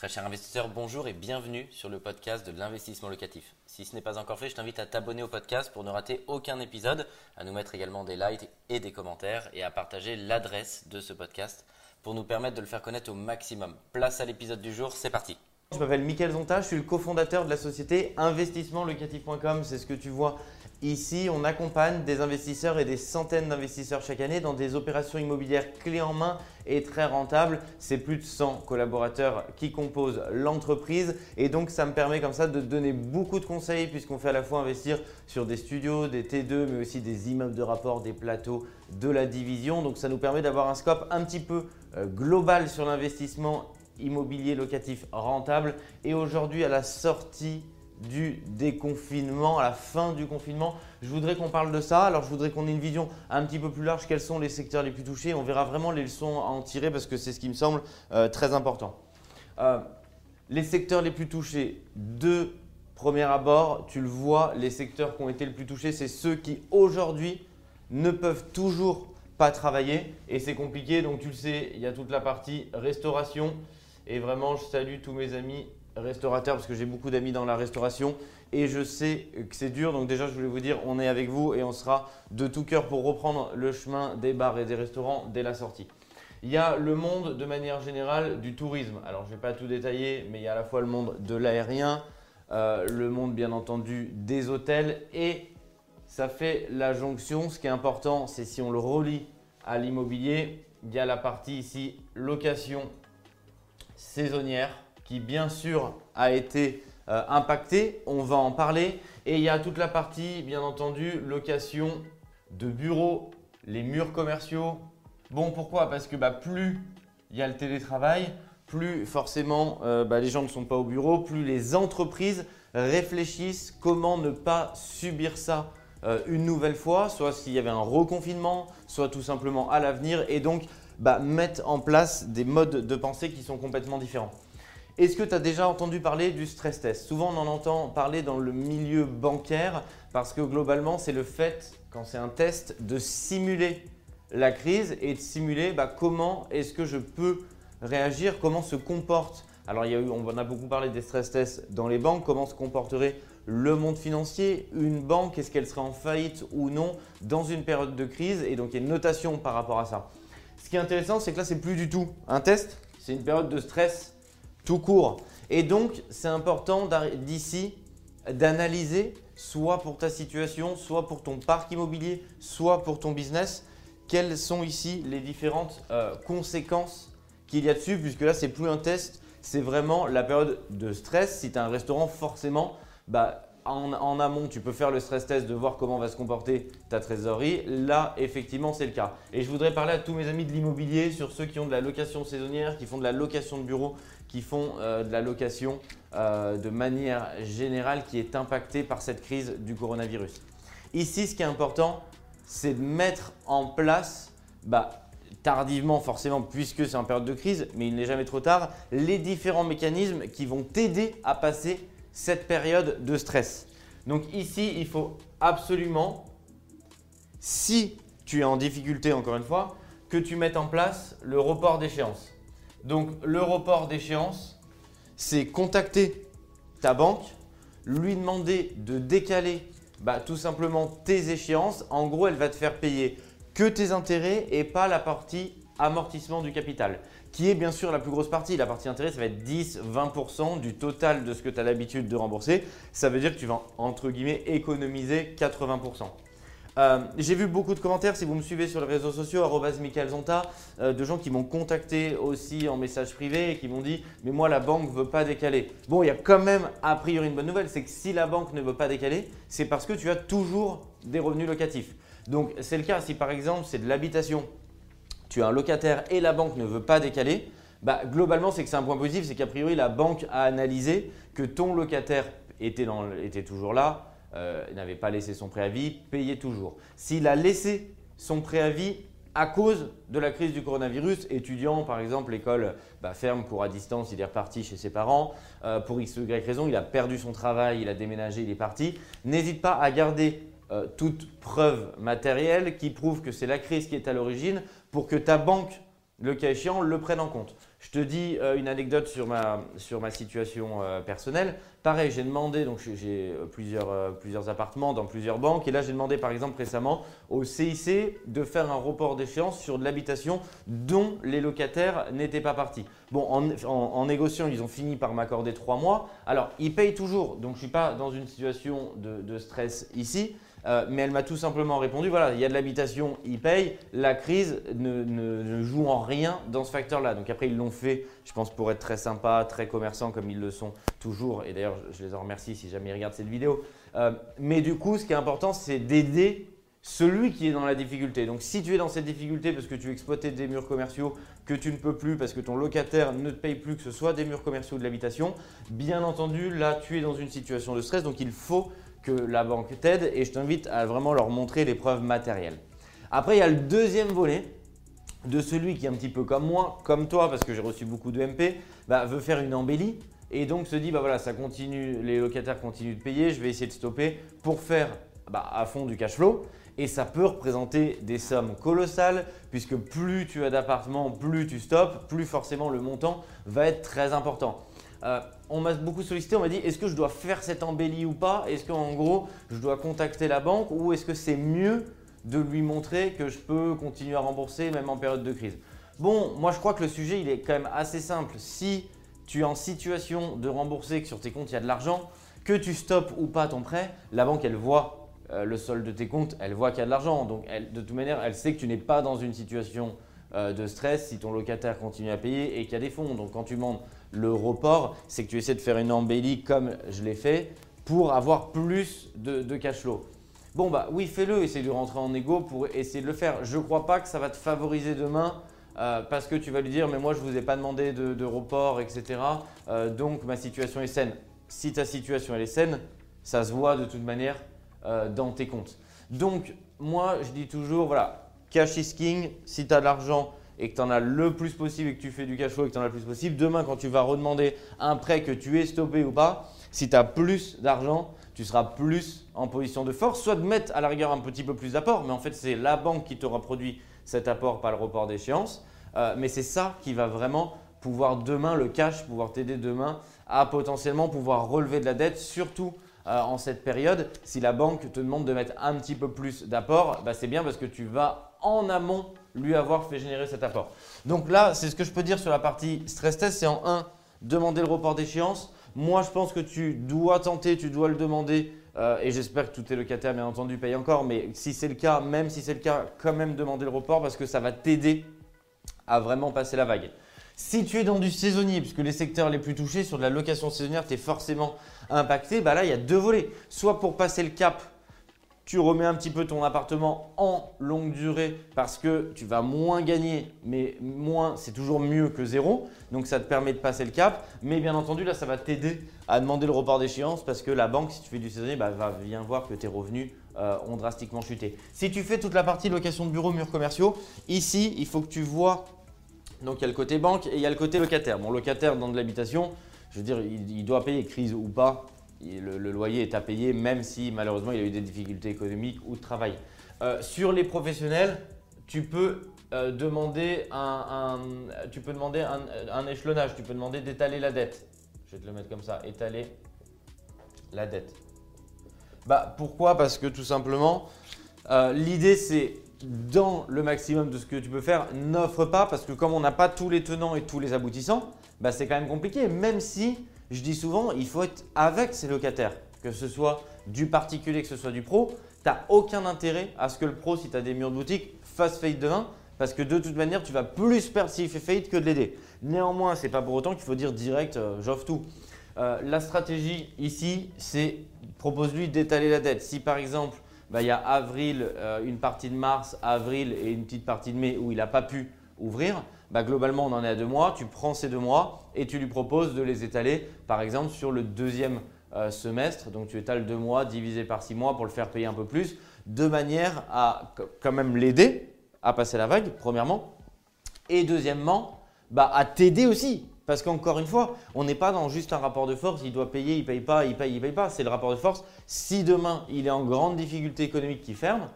Très cher investisseur, bonjour et bienvenue sur le podcast de l'investissement locatif. Si ce n'est pas encore fait, je t'invite à t'abonner au podcast pour ne rater aucun épisode, à nous mettre également des likes et des commentaires et à partager l'adresse de ce podcast pour nous permettre de le faire connaître au maximum. Place à l'épisode du jour, c'est parti. Je m'appelle Mickaël Zonta, je suis le cofondateur de la société investissementlocatif.com. C'est ce que tu vois ici. On accompagne des investisseurs et des centaines d'investisseurs chaque année dans des opérations immobilières clés en main et très rentables. C'est plus de 100 collaborateurs qui composent l'entreprise et donc ça me permet comme ça de donner beaucoup de conseils puisqu'on fait à la fois investir sur des studios, des T2 mais aussi des immeubles de rapport, des plateaux de la division. Donc ça nous permet d'avoir un scope un petit peu euh, global sur l'investissement immobilier locatif rentable. Et aujourd'hui, à la sortie du déconfinement, à la fin du confinement, je voudrais qu'on parle de ça. Alors, je voudrais qu'on ait une vision un petit peu plus large. Quels sont les secteurs les plus touchés? On verra vraiment les leçons à en tirer parce que c'est ce qui me semble euh, très important. Euh, les secteurs les plus touchés, de premier abord, tu le vois, les secteurs qui ont été les plus touchés, c'est ceux qui aujourd'hui ne peuvent toujours pas travailler et c'est compliqué. Donc, tu le sais, il y a toute la partie restauration, et vraiment, je salue tous mes amis restaurateurs parce que j'ai beaucoup d'amis dans la restauration et je sais que c'est dur. Donc déjà, je voulais vous dire, on est avec vous et on sera de tout cœur pour reprendre le chemin des bars et des restaurants dès la sortie. Il y a le monde de manière générale du tourisme. Alors, je ne vais pas tout détailler, mais il y a à la fois le monde de l'aérien, euh, le monde bien entendu des hôtels et ça fait la jonction. Ce qui est important, c'est si on le relie à l'immobilier, il y a la partie ici location saisonnière qui bien sûr a été euh, impactée. On va en parler. Et il y a toute la partie, bien entendu, location de bureaux, les murs commerciaux. Bon, pourquoi? Parce que bah, plus il y a le télétravail, plus forcément euh, bah, les gens ne sont pas au bureau, plus les entreprises réfléchissent comment ne pas subir ça euh, une nouvelle fois, soit s'il y avait un reconfinement, soit tout simplement à l'avenir. Et donc, bah, mettre en place des modes de pensée qui sont complètement différents. Est-ce que tu as déjà entendu parler du stress test? Souvent, on en entend parler dans le milieu bancaire parce que globalement, c'est le fait, quand c'est un test, de simuler la crise et de simuler bah, comment est-ce que je peux réagir, comment se comporte. Alors, il y a eu, on en a beaucoup parlé des stress tests dans les banques, comment se comporterait le monde financier, une banque, est-ce qu'elle serait en faillite ou non dans une période de crise? Et donc, il y a une notation par rapport à ça. Ce qui est intéressant, c'est que là, c'est plus du tout un test, c'est une période de stress tout court. Et donc, c'est important d'ici d'analyser, soit pour ta situation, soit pour ton parc immobilier, soit pour ton business, quelles sont ici les différentes euh, conséquences qu'il y a dessus, puisque là, c'est plus un test, c'est vraiment la période de stress. Si tu as un restaurant, forcément, bah, en, amont, tu peux faire le stress test de voir comment va se comporter ta trésorerie. Là, effectivement, c'est le cas. Et je voudrais parler à tous mes amis de l'immobilier, sur ceux qui ont de la location saisonnière, qui font de la location de bureau, qui font euh, de la location euh, de manière générale qui est impactée par cette crise du coronavirus. Ici, ce qui est important, c'est de mettre en place, bah, tardivement forcément puisque c'est en période de crise, mais il n'est jamais trop tard, les différents mécanismes qui vont t'aider à passer cette période de stress. Donc ici, il faut absolument, si tu es en difficulté encore une fois, que tu mettes en place le report d'échéance. Donc le report d'échéance, c'est contacter ta banque, lui demander de décaler bah, tout simplement tes échéances. En gros, elle va te faire payer que tes intérêts et pas la partie amortissement du capital qui est bien sûr la plus grosse partie. La partie intérêt, ça va être 10-20% du total de ce que tu as l'habitude de rembourser. Ça veut dire que tu vas, entre guillemets, économiser 80%. Euh, j'ai vu beaucoup de commentaires, si vous me suivez sur les réseaux sociaux, Zonta, euh, de gens qui m'ont contacté aussi en message privé et qui m'ont dit Mais moi, la banque ne veut pas décaler. Bon, il y a quand même a priori une bonne nouvelle c'est que si la banque ne veut pas décaler, c'est parce que tu as toujours des revenus locatifs. Donc, c'est le cas si par exemple c'est de l'habitation tu as un locataire et la banque ne veut pas décaler, bah, globalement, c'est que c'est un point positif, c'est qu'a priori, la banque a analysé que ton locataire était, toujours là, euh, n'avait pas laissé son préavis, payait toujours. S'il a laissé son préavis à cause de la crise du coronavirus, étudiant par exemple, l'école bah, ferme, cours à distance, il est reparti chez ses parents, euh, pour x ou y raison, il a perdu son travail, il a déménagé, il est parti, n'hésite pas à garder euh, toute preuve matérielle qui prouve que c'est la crise qui est à l'origine pour que ta banque, le cas échéant, le prenne en compte. Je te dis euh, une anecdote sur ma, sur ma situation euh, personnelle. Pareil, j'ai demandé, donc j'ai- plusieurs, plusieurs appartements dans plusieurs banques, et là j'ai demandé par exemple récemment au CIC de faire un report d'échéance sur de l'habitation dont les locataires n'étaient pas partis. Bon, en, négociant, ils ont fini par m'accorder trois mois. Alors, ils payent toujours, donc je ne suis pas dans une situation de stress ici. Euh, mais elle m'a tout simplement répondu voilà, il y a de l'habitation, ils payent. La crise ne, joue en rien dans ce facteur-là. Donc après, ils l'ont fait, je pense, pour être très sympa, très commerçant, comme ils le sont toujours. Et d'ailleurs, je les en remercie si jamais ils regardent cette vidéo. Euh, mais du coup, ce qui est important, c'est d'aider celui qui est dans la difficulté. Donc si tu es dans cette difficulté parce que tu exploitais des murs commerciaux que tu ne peux plus parce que ton locataire ne te paye plus, que ce soit des murs commerciaux ou de l'habitation, bien entendu, là, tu es dans une situation de stress. Donc il faut que la banque t'aide et je t'invite à vraiment leur montrer les preuves matérielles. Après, il y a le deuxième volet de celui qui est un petit peu comme moi, comme toi, parce que j'ai reçu beaucoup de MP, bah, veut faire une embellie et donc se dit bah voilà, ça continue, les locataires continuent de payer, je vais essayer de stopper pour faire bah, à fond du cash flow. Et ça peut représenter des sommes colossales, puisque plus tu as d'appartements, plus tu stoppes, plus forcément le montant va être très important. Euh, on m'a beaucoup sollicité, on m'a dit est-ce que je dois faire cette embellie ou pas? Est-ce qu'en gros je dois contacter la banque ou est-ce que c'est mieux de lui montrer que je peux continuer à rembourser même en période de crise? Bon, moi je crois que le sujet il est quand même assez simple. Si tu es en situation de rembourser, que sur tes comptes il y a de l'argent, que tu stoppes ou pas ton prêt, la banque elle voit euh, le solde de tes comptes, elle voit qu'il y a de l'argent. Donc de toute manière, elle sait que tu n'es pas dans une situation euh, de stress si ton locataire continue à payer et qu'il y a des fonds. Donc quand tu demandes le report, c'est que tu essaies de faire une embellie comme je l'ai fait pour avoir plus de, cash flow. Bon bah oui, fais-le, essaie de rentrer en égo pour essayer de le faire. Je ne crois pas que ça va te favoriser demain euh, parce que tu vas lui dire mais moi je vous ai pas demandé de, de report, etc. Euh, donc ma situation est saine. Si ta situation elle est saine, ça se voit de toute manière euh, dans tes comptes. Donc moi je dis toujours voilà, cash is king. Si tu as de l'argent et que tu en as le plus possible et que tu fais du cash flow et que tu en as le plus possible, demain quand tu vas redemander un prêt que tu es stoppé ou pas, si tu as plus d'argent, tu seras plus en position de force, soit de mettre à la rigueur un petit peu plus d'apport, mais en fait c'est la banque qui t'aura produit cet apport, pas le report d'échéance. Euh, mais c'est ça qui va vraiment pouvoir demain, le cash, pouvoir t'aider demain à potentiellement pouvoir relever de la dette, surtout euh, en cette période. Si la banque te demande de mettre un petit peu plus d'apport, bah, c'est bien parce que tu vas en amont lui avoir fait générer cet apport. Donc là, c'est ce que je peux dire sur la partie stress test, c'est en 1, demander le report d'échéance. Moi, je pense que tu dois tenter, tu dois le demander. euh, et j'espère que tous tes locataires, bien entendu, payent encore. Mais si c'est le cas, même si c'est le cas, quand même demander le report parce que ça va t'aider à vraiment passer la vague. Si tu es dans du saisonnier, puisque les secteurs les plus touchés sur de la location saisonnière, tu es forcément impacté, bah là, il y a deux volets. Soit pour passer le cap, tu remets un petit peu ton appartement en longue durée parce que tu vas moins gagner, mais moins, c'est toujours mieux que zéro. Donc ça te permet de passer le cap. Mais bien entendu, là, ça va t'aider à demander le report d'échéance parce que la banque, si tu fais du saisonnier, bah, va bien voir que tes revenus euh, ont drastiquement chuté. Si tu fais toute la partie location de bureaux, murs commerciaux, ici, il faut que tu vois. Donc il y a le côté banque et il y a le côté locataire. Bon, locataire dans de l'habitation, je veux dire, il, il doit payer, crise ou pas. Le, loyer est à payer, même si malheureusement il a eu des difficultés économiques ou de travail. Euh, sur les professionnels, tu peux euh, demander un, tu peux demander un échelonnage, tu peux demander d'étaler la dette. Je vais te le mettre comme ça, étaler la dette. Bah, pourquoi? Parce que tout simplement, euh, l'idée c'est dans le maximum de ce que tu peux faire, n'offre pas parce que comme on n'a pas tous les tenants et tous les aboutissants, bah, c'est quand même compliqué. Même si, je dis souvent, il faut être avec ses locataires, que ce soit du particulier, que ce soit du pro. Tu aucun intérêt à ce que le pro, si tu as des murs de boutique, fasse faillite demain parce que de toute manière, tu vas plus perdre s'il fait faillite que de l'aider. Néanmoins, ce n'est pas pour autant qu'il faut dire direct, euh, j'offre tout. Euh, la stratégie ici, c'est propose-lui d'étaler la dette. Si par exemple, bah, il y a avril, euh, une partie de mars, avril et une petite partie de mai où il n'a pas pu ouvrir, bah, globalement on en est à deux mois. Tu prends ces deux mois et tu lui proposes de les étaler par exemple sur le deuxième euh, semestre. Donc tu étales deux mois divisé par six mois pour le faire payer un peu plus, de manière à quand même l'aider à passer la vague, premièrement. Et deuxièmement, bah, à t'aider aussi. Parce qu'encore une fois, on n'est pas dans juste un rapport de force, il doit payer, il paye pas, il paye, il paye pas. C'est le rapport de force. Si demain il est en grande difficulté économique qui ferme,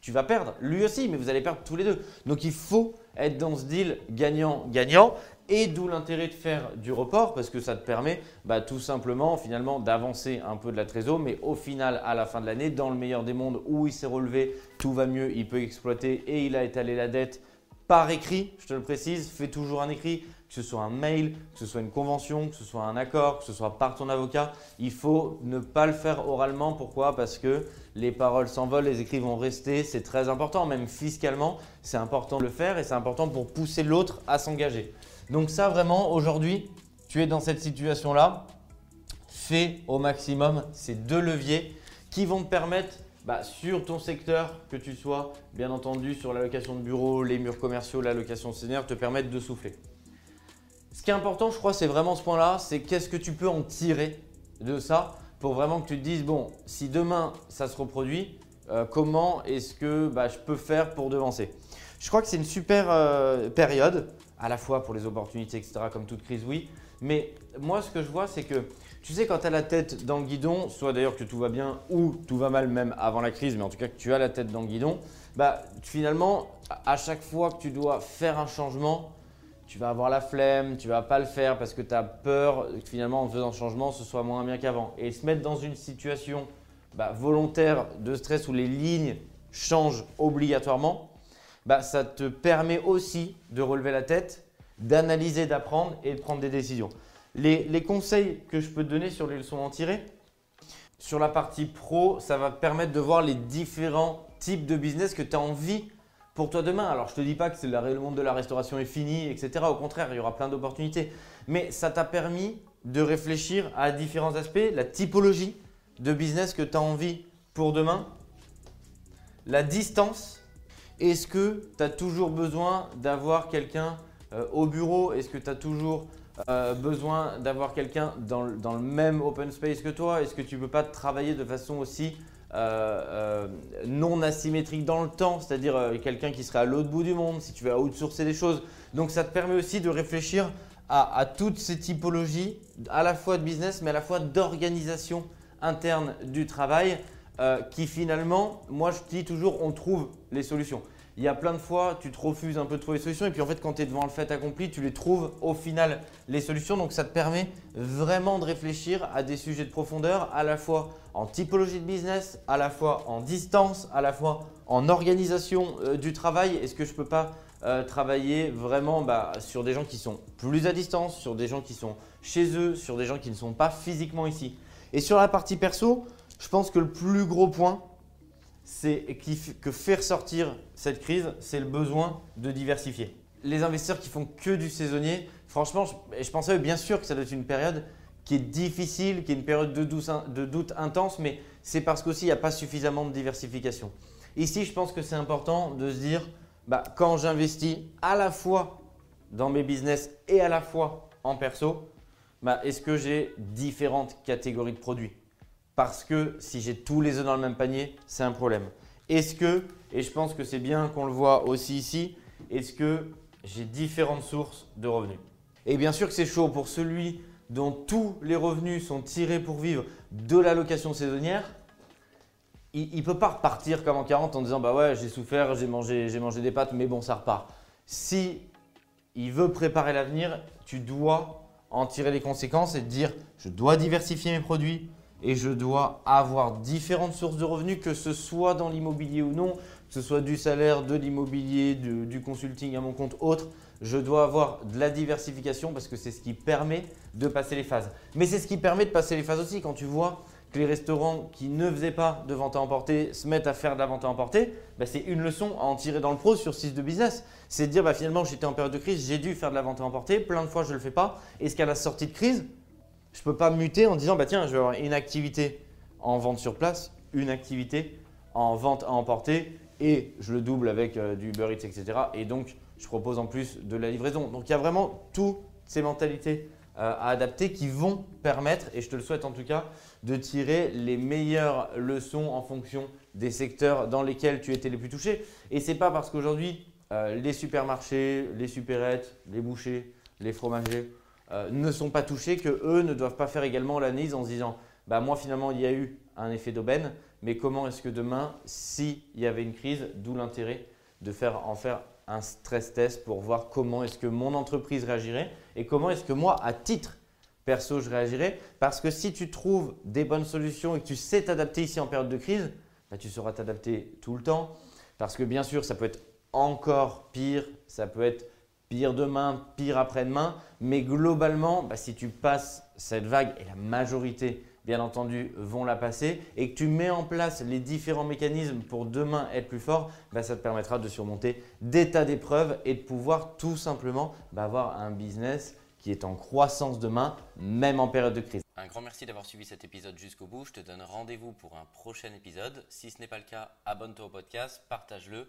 tu vas perdre. Lui aussi, mais vous allez perdre tous les deux. Donc il faut être dans ce deal gagnant-gagnant. Et d'où l'intérêt de faire du report parce que ça te permet bah, tout simplement finalement d'avancer un peu de la trésor, mais au final, à la fin de l'année, dans le meilleur des mondes où il s'est relevé, tout va mieux, il peut exploiter et il a étalé la dette par écrit, je te le précise, fais toujours un écrit, que ce soit un mail, que ce soit une convention, que ce soit un accord, que ce soit par ton avocat. Il faut ne pas le faire oralement. Pourquoi? Parce que les paroles s'envolent, les écrits vont rester. C'est très important, même fiscalement, c'est important de le faire et c'est important pour pousser l'autre à s'engager. Donc ça, vraiment, aujourd'hui, tu es dans cette situation-là. Fais au maximum ces deux leviers qui vont te permettre bah, sur ton secteur, que tu sois bien entendu sur la location de bureau, les murs commerciaux, la location saisonnière, te permettre de souffler. Ce qui est important, je crois, c'est vraiment ce point-là, c'est qu'est-ce que tu peux en tirer de ça pour vraiment que tu te dises, bon, si demain ça se reproduit, euh, comment est-ce que bah, je peux faire pour devancer? Je crois que c'est une super euh, période, à la fois pour les opportunités, etc., comme toute crise, oui. Mais moi, ce que je vois, c'est que tu sais, quand tu as la tête dans le guidon, soit d'ailleurs que tout va bien ou tout va mal même avant la crise, mais en tout cas que tu as la tête dans le guidon, bah, finalement, à chaque fois que tu dois faire un changement, tu vas avoir la flemme, tu vas pas le faire parce que tu as peur que finalement en faisant changement, ce soit moins bien qu'avant. Et se mettre dans une situation bah, volontaire de stress où les lignes changent obligatoirement, bah, ça te permet aussi de relever la tête, d'analyser, d'apprendre et de prendre des décisions. Les, conseils que je peux te donner sur les leçons en tirer, sur la partie pro, ça va permettre de voir les différents types de business que tu as envie pour toi demain. Alors, je te dis pas que le monde de la restauration est fini, etc. Au contraire, il y aura plein d'opportunités. Mais ça t'a permis de réfléchir à différents aspects, la typologie de business que tu as envie pour demain, la distance. Est-ce que tu as toujours besoin d'avoir quelqu'un euh, au bureau? Est-ce que tu as toujours euh, besoin d'avoir quelqu'un dans, le même open space que toi? Est-ce que tu ne peux pas travailler de façon aussi euh, euh, non asymétrique dans le temps, c'est-à-dire quelqu'un qui serait à l'autre bout du monde, si tu veux outsourcer des choses. Donc ça te permet aussi de réfléchir à, toutes ces typologies, à la fois de business, mais à la fois d'organisation interne du travail, qui finalement, moi je dis toujours, on trouve les solutions il y a plein de fois, tu te refuses un peu de trouver les solutions et puis en fait, quand tu es devant le fait accompli, tu les trouves au final les solutions. Donc ça te permet vraiment de réfléchir à des sujets de profondeur, à la fois en typologie de business, à la fois en distance, à la fois en organisation euh, du travail. Est-ce que je ne peux pas euh, travailler vraiment bah, sur des gens qui sont plus à distance, sur des gens qui sont chez eux, sur des gens qui ne sont pas physiquement ici? Et sur la partie perso, je pense que le plus gros point, c'est que faire sortir cette crise, c'est le besoin de diversifier. Les investisseurs qui font que du saisonnier, franchement, je, je pensais bien sûr que ça doit être une période qui est difficile, qui est une période de, doute intense, mais c'est parce qu'aussi il n'y a pas suffisamment de diversification. Ici, je pense que c'est important de se dire, bah, quand j'investis à la fois dans mes business et à la fois en perso, bah, est-ce que j'ai différentes catégories de produits? Parce que si j'ai tous les œufs dans le même panier, c'est un problème. Est-ce que, et je pense que c'est bien qu'on le voit aussi ici, est-ce que j'ai différentes sources de revenus? Et bien sûr que c'est chaud pour celui dont tous les revenus sont tirés pour vivre de la location saisonnière. Il ne peut pas repartir comme en 40 en disant bah ouais j'ai souffert, j'ai mangé, j'ai mangé des pâtes, mais bon ça repart. Si il veut préparer l'avenir, tu dois en tirer les conséquences et te dire je dois diversifier mes produits, et je dois avoir différentes sources de revenus, que ce soit dans l'immobilier ou non, que ce soit du salaire, de l'immobilier, du, consulting à mon compte, autre. Je dois avoir de la diversification parce que c'est ce qui permet de passer les phases. Mais c'est ce qui permet de passer les phases aussi quand tu vois que les restaurants qui ne faisaient pas de vente à emporter se mettent à faire de la vente à emporter, bah, c'est une leçon à en tirer dans le pro sur 6 de business. C'est de dire bah, finalement j'étais en période de crise, j'ai dû faire de la vente à emporter, plein de fois je ne le fais pas. Est-ce qu'à la sortie de crise, je ne peux pas muter en disant bah tiens, je vais avoir une activité en vente sur place, une activité en vente à emporter et je le double avec euh, du Uber etc. Et donc, je propose en plus de la livraison. Donc, il y a vraiment toutes ces mentalités euh, à adapter qui vont permettre, et je te le souhaite en tout cas, de tirer les meilleures leçons en fonction des secteurs dans lesquels tu étais les plus touchés. Et ce n'est pas parce qu'aujourd'hui, euh, les supermarchés, les supérettes, les bouchers, les fromagers, euh, ne sont pas touchés, que eux ne doivent pas faire également l'analyse en se disant bah moi finalement il y a eu un effet d'aubaine, mais comment est-ce que demain, s'il y avait une crise, d'où l'intérêt de faire en faire un stress test pour voir comment est-ce que mon entreprise réagirait et comment est-ce que moi, à titre perso, je réagirais. Parce que si tu trouves des bonnes solutions et que tu sais t'adapter ici en période de crise, bah, tu sauras t'adapter tout le temps. Parce que bien sûr, ça peut être encore pire, ça peut être pire demain, pire après-demain, mais globalement, bah, si tu passes cette vague, et la majorité bien entendu, vont la passer et que tu mets en place les différents mécanismes pour demain être plus fort, bah, ça te permettra de surmonter des tas d'épreuves et de pouvoir tout simplement bah, avoir un business qui est en croissance demain, même en période de crise. Un grand merci d'avoir suivi cet épisode jusqu'au bout. Je te donne rendez-vous pour un prochain épisode. Si ce n'est pas le cas, abonne-toi au podcast, partage-le,